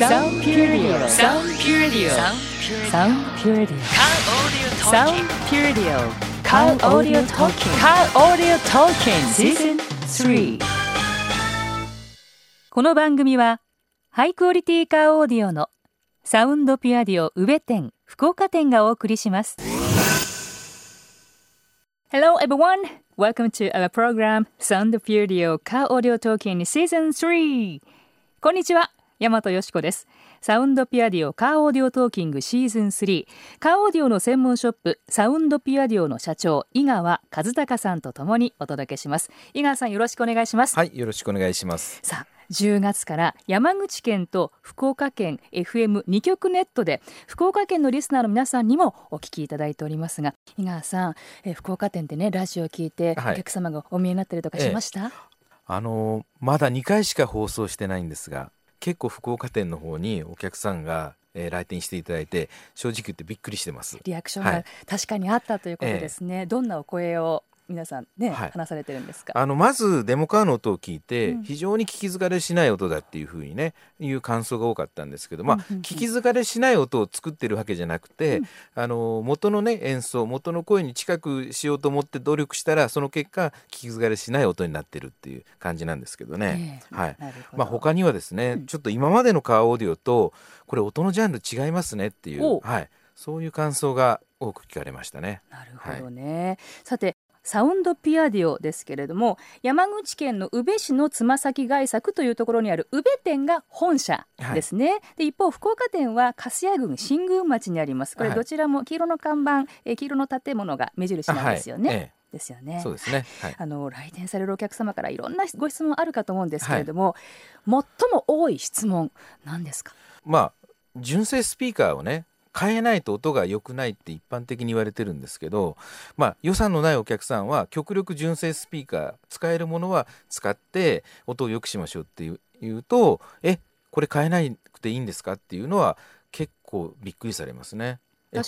サウンピューリオサウンドピュアディオサウンドピュアディオサウンドピュアディオカーオーディオトーキングカーオーディオトーキングシーズン3この番組はハイクオリティーカーオーディオのサウンドピュアディオ宇部店福岡店がお送りします。Hello everyone! Welcome to our program Sound Puredio Car Audio Talking 3! こんにちは、大和よしこです。サウンドピュアディオカーオーディオトーキングシーズン3カーオーディオの専門ショップサウンドピュアディオの社長井川和孝さんとともにお届けします。井川さんよろしくお願いします。はいよろしくお願いします。さあ10月から山口県と福岡県 FM2 局ネットで福岡県のリスナーの皆さんにもお聞きいただいておりますが井川さん、え福岡店でねラジオを聞いてお客様がお見えになったりとかしました、はいええ、あのまだ2回しか放送してないんですが結構福岡店の方にお客さんがえー、来店していただいて正直言ってびっくりしてます。リアクションが確かにあったということですね、はいえ。ー、どんなお声を皆さんね、はい、話されてるんですか？あのまずデモカーの音を聞いて、うん、非常に聞き疲れしない音だっていうふうにねいう感想が多かったんですけど、まあ、聞き疲れしない音を作ってるわけじゃなくて、うん、あの元のね演奏元の声に近くしようと思って努力したらその結果聞き疲れしない音になってるっていう感じなんですけどね。えー、はい。まあ他にはですね、うん、ちょっと今までのカーオーディオとこれ音のジャンル違いますねっていう、はい、そういう感想が多く聞かれましたね。なるほどね。はい、さてサウンドピアディオですけれども山口県の宇部市のつま先外作というところにある宇部店が本社ですね、はい、で一方福岡店は粕谷郡新宮町にあります。これどちらも黄色の看板、え黄色の建物が目印なんですよね、はいええ。ですよね。そうですね。はい、あの来店されるお客様からいろんなご質問あるかと思うんですけれども、はい、最も多い質問なんですか？まあ純正スピーカーをね変えないと音が良くないって一般的に言われてるんですけど、まあ、予算のないお客さんは極力純正スピーカー使えるものは使って音を良くしましょうっていうとえこれ変えなくていいんですかっていうのは結構びっくりされますね。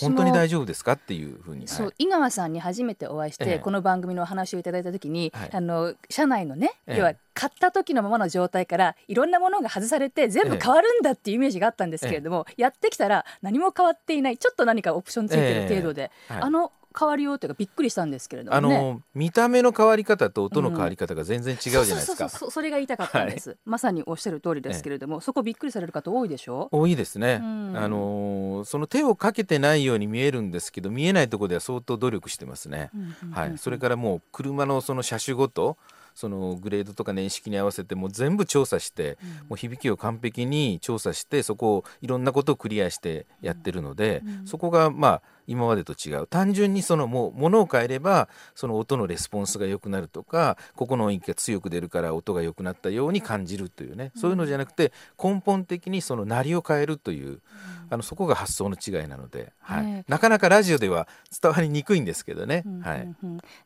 本当に大丈夫ですか？っていうふうに、そう、はい、井川さんに初めてお会いして、ええ、この番組のお話をいただいた時に、はい、あの社内のね、要は買った時のままの状態からいろんなものが外されて全部変わるんだっていうイメージがあったんですけれども、やってきたら何も変わっていない。ちょっと何かオプションついてる程度で、あの変わりようというかびっくりしたんですけれども、ね、あの見た目の変わり方と音の変わり方が全然違うじゃないですか、それが言いたかったんです、はい、まさにおっしゃる通りですけれども、そこびっくりされる方多いでしょ？多いですね、あのその手をかけてないように見えるんですけど見えないところでは相当努力してますね、はい、それからもう車のその車種ごとそのグレードとか年式に合わせてもう全部調査して、うん、もう響きを完璧に調査してそこをいろんなことをクリアしてやってるので、うん、そこがまあ今までと違う。単純にそのもう物を変えればその音のレスポンスが良くなるとかここの音域が強く出るから音が良くなったように感じるというね、うん、そういうのじゃなくて根本的にその鳴りを変えるという、あのそこが発想の違いなので、はい、なかなかラジオでは伝わりにくいんですけどね。はい、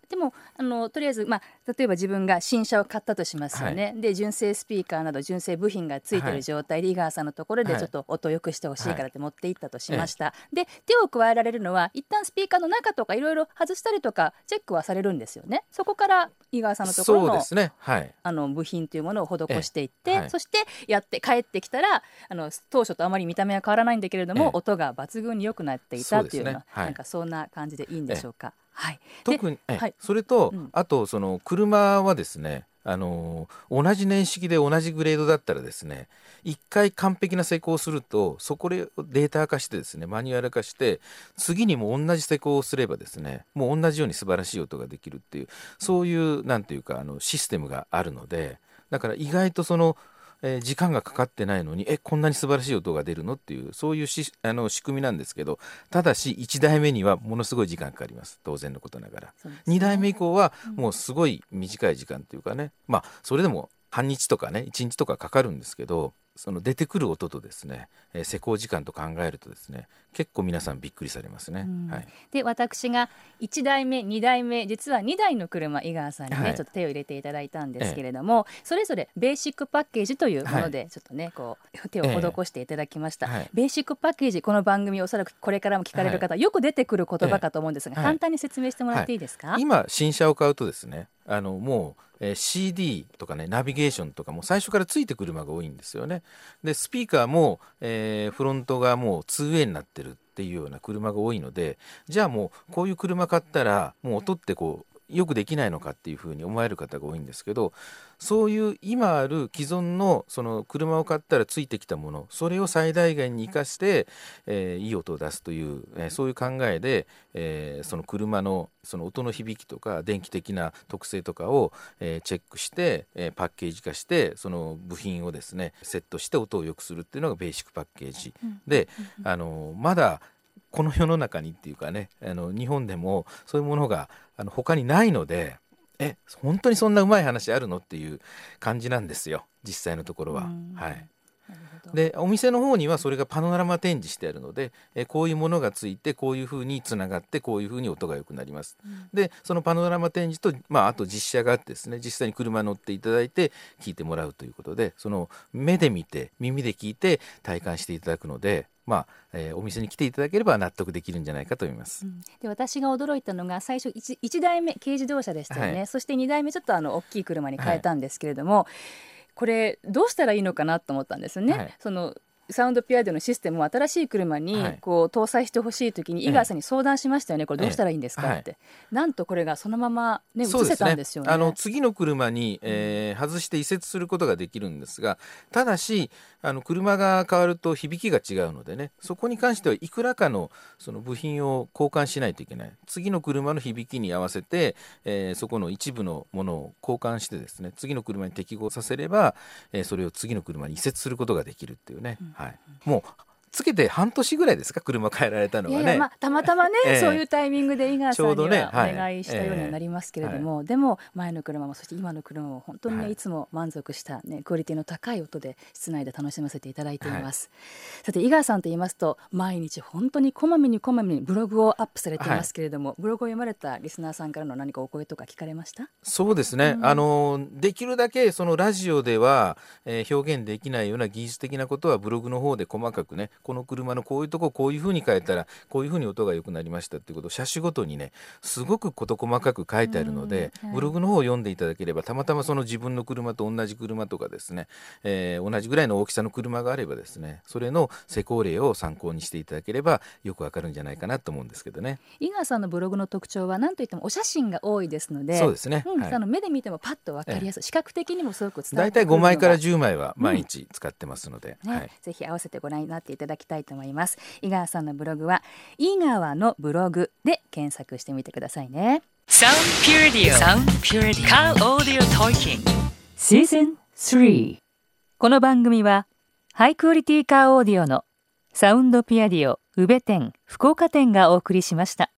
でもあのとりあえず、まあ、例えば自分が新車を買ったとしますよね、はい、で純正スピーカーなど純正部品がついてる状態で、井川さんのところでちょっと音を良くしてほしいからって持っていったとしました、で手を加えられるのは一旦スピーカーの中とかいろいろ外したりとかチェックはされるんですよね。そこから井川さんのところの,、ね。はい、あの部品というものを施していって、そしてやって帰ってきたらあの当初とあまり見た目は変わらないんだけれども、音が抜群に良くなっていたっていうのは、ね。はい、なんかそんな感じでいいんでしょうか？はい、特に、はい、それと、うん、あとその車はですねあの同じ年式で同じグレードだったらですね一回完璧な施工をするとそこでデータ化してですねマニュアル化して次にも同じ施工をすればですねもう同じように素晴らしい音ができるっていうそういうなんていうかあのシステムがあるのでだから意外とそのえー、時間がかかってないのにえこんなに素晴らしい音が出るのっていうそういうしあの仕組みなんですけどただし1代目にはものすごい時間かかります。当然のことながら、ね、2代目以降はもうすごい短い時間っていうかね、まあそれでも半日とかね1日とかかかるんですけどその出てくる音とですね、えー、施工時間と考えるとですね結構皆さんびっくりされますね。はい、で私が1台目2台目実は2台の車井川さんにね、はい、ちょっと手を入れていただいたんですけれども、ええ、それぞれベーシックパッケージというものでちょっとね、はい、こう手を施していただきました、え、ベーシックパッケージこの番組おそらくこれからも聞かれる方、よく出てくる言葉かと思うんですが、簡単に説明してもらってい。いですか、今新車を買うとですねあのもうえー、CD とかねナビゲーションとかも最初からついてくる車が多いんですよねでスピーカーも、えー、フロントがもう 2way になってるっていうような車が多いのでじゃあもうこういう車買ったらもう音ってこうよくできないのかっていうふうに思われる方が多いんですけどそういう今ある既存のその車を買ったらついてきたものそれを最大限に生かして、えー、いい音を出すという、えー、そういう考えで、えー、その車のその音の響きとか電気的な特性とかを、えチェックして、えパッケージ化してその部品をですねセットして音を良くするっていうのがベーシックパッケージ、で、あのまだこの世の中にっていうかねあの日本でもそういうものがあの他にないのでえ本当にそんなうまい話あるの？っていう感じなんですよ実際のところは。はいでお店の方にはそれがパノラマ展示してあるのでえこういうものがついてこういうふうにつながってこういうふうに音が良くなります。うん、でそのパノラマ展示と、まあ、あと実写があってですね実際に車乗っていただいて聞いてもらうということでその目で見て耳で聞いて体感していただくのでまあえー、お店に来ていただければ納得できるんじゃないかと思います。うん、で私が驚いたのが最初 1, 1台目軽自動車でしたよね、はい、そして2台目ちょっとあの大きい車に変えたんですけれども、はい、これどうしたらいいのかなと思ったんですよね。はい、そのサウンドピアドのシステムを新しい車にこう搭載してほしいときに井川さんに相談しましたよね、これどうしたらいいんですかって、なんとこれがそのまま、ね、移せたんですよね、ね、あの次の車に、えー、外して移設することができるんですがただしあの車が変わると響きが違うのでねそこに関してはいくらかのその部品を交換しないといけない。次の車の響きに合わせて、えー、そこの一部のものを交換してですね次の車に適合させれば、えー、それを次の車に移設することができるっていうね、うんはい、もうつけて半年ぐらいですか？車変えられたのはね。いやいやまあ、たまたまね、えー、そういうタイミングで井川さんにはお願いしたようになりますけれども、でも前の車もそして今の車も本当にね、はい、いつも満足したねクオリティの高い音で室内で楽しませていただいています。はい、さて井川さんと言いますと毎日本当にこまめにこまめにブログをアップされていますけれども、ブログを読まれたリスナーさんからの何かお声とか聞かれました？そうですね、うん、あのできるだけそのラジオでは、えー、表現できないような技術的なことはブログの方で細かくねこの車のこういうとここういうふうに変えたらこういうふうに音が良くなりましたっていうことを車種ごとにねすごく事細かく書いてあるので、はい、ブログの方を読んでいただければたまたまその自分の車と同じ車とかですね、えー、同じぐらいの大きさの車があればですねそれの施工例を参考にしていただければよくわかるんじゃないかなと思うんですけどね。井川さんのブログの特徴は何といってもお写真が多いですのでそうですね、うんはい、あの目で見てもパッとわかりやすい、視覚的にもすごく伝わってくるのが。大体5枚から10枚は毎日使ってますので、うんね。はい、ぜひ合わせてご覧になっていただきたいと思います。井川さんのブログは井川のブログで検索してみてくださいね。サウンドピュアディオサウンドピュアディオカーオーディオトーキングシーズン3この番組はハイクオリティカーオーディオのサウンドピアディオ宇部店福岡店がお送りしました